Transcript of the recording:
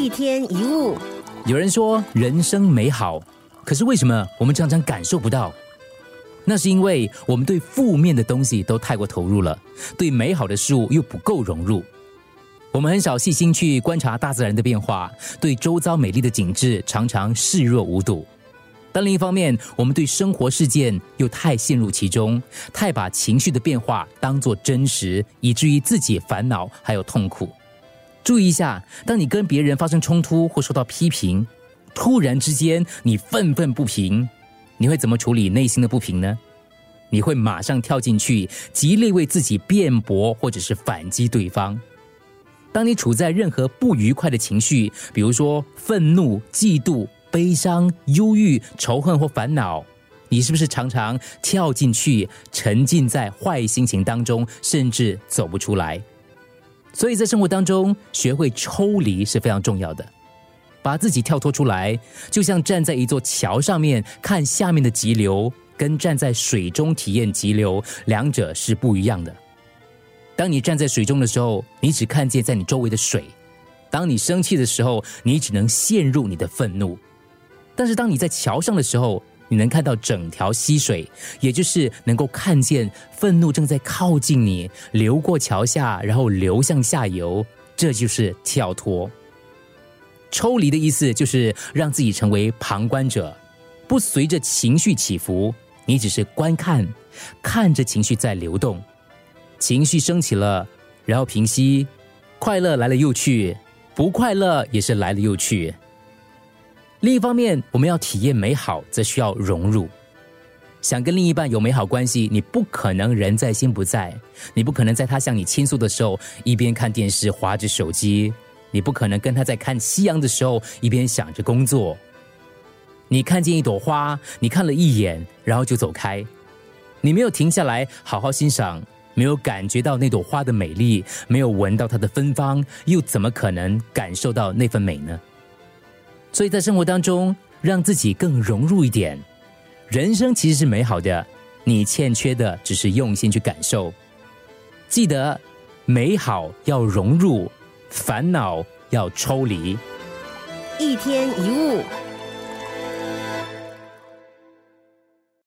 一天一物，有人说人生美好，可是为什么我们常常感受不到？那是因为我们对负面的东西都太过投入了，对美好的事物又不够融入。我们很少细心去观察大自然的变化，对周遭美丽的景致常常视若无睹。但另一方面，我们对生活事件又太陷入其中，太把情绪的变化当作真实，以至于自己烦恼还有痛苦。注意一下，当你跟别人发生冲突或受到批评，突然之间你愤愤不平，你会怎么处理内心的不平呢？你会马上跳进去，极力为自己辩驳，或者是反击对方。当你处在任何不愉快的情绪，比如说愤怒、嫉妒、悲伤、忧郁、仇恨或烦恼，你是不是常常跳进去，沉浸在坏心情当中，甚至走不出来？所以在生活当中，学会抽离是非常重要的。把自己跳脱出来，就像站在一座桥上面看下面的急流，跟站在水中体验急流，两者是不一样的。当你站在水中的时候，你只看见在你周围的水；当你生气的时候，你只能陷入你的愤怒。但是当你在桥上的时候，你能看到整条溪水，也就是能够看见愤怒正在靠近你，流过桥下，然后流向下游。这就是跳脱、抽离的意思，就是让自己成为旁观者，不随着情绪起伏，你只是观看，看着情绪在流动。情绪升起了，然后平息，快乐来了又去，不快乐也是来了又去。另一方面，我们要体验美好，则需要融入。想跟另一半有美好关系，你不可能人在心不在，你不可能在他向你倾诉的时候一边看电视、划着手机，你不可能跟他在看夕阳的时候一边想着工作。你看见一朵花，你看了一眼，然后就走开，你没有停下来好好欣赏，没有感觉到那朵花的美丽，没有闻到它的芬芳，又怎么可能感受到那份美呢？所以在生活当中，让自己更融入一点。人生其实是美好的，你欠缺的只是用心去感受。记得，美好要融入，烦恼要抽离。一天一物。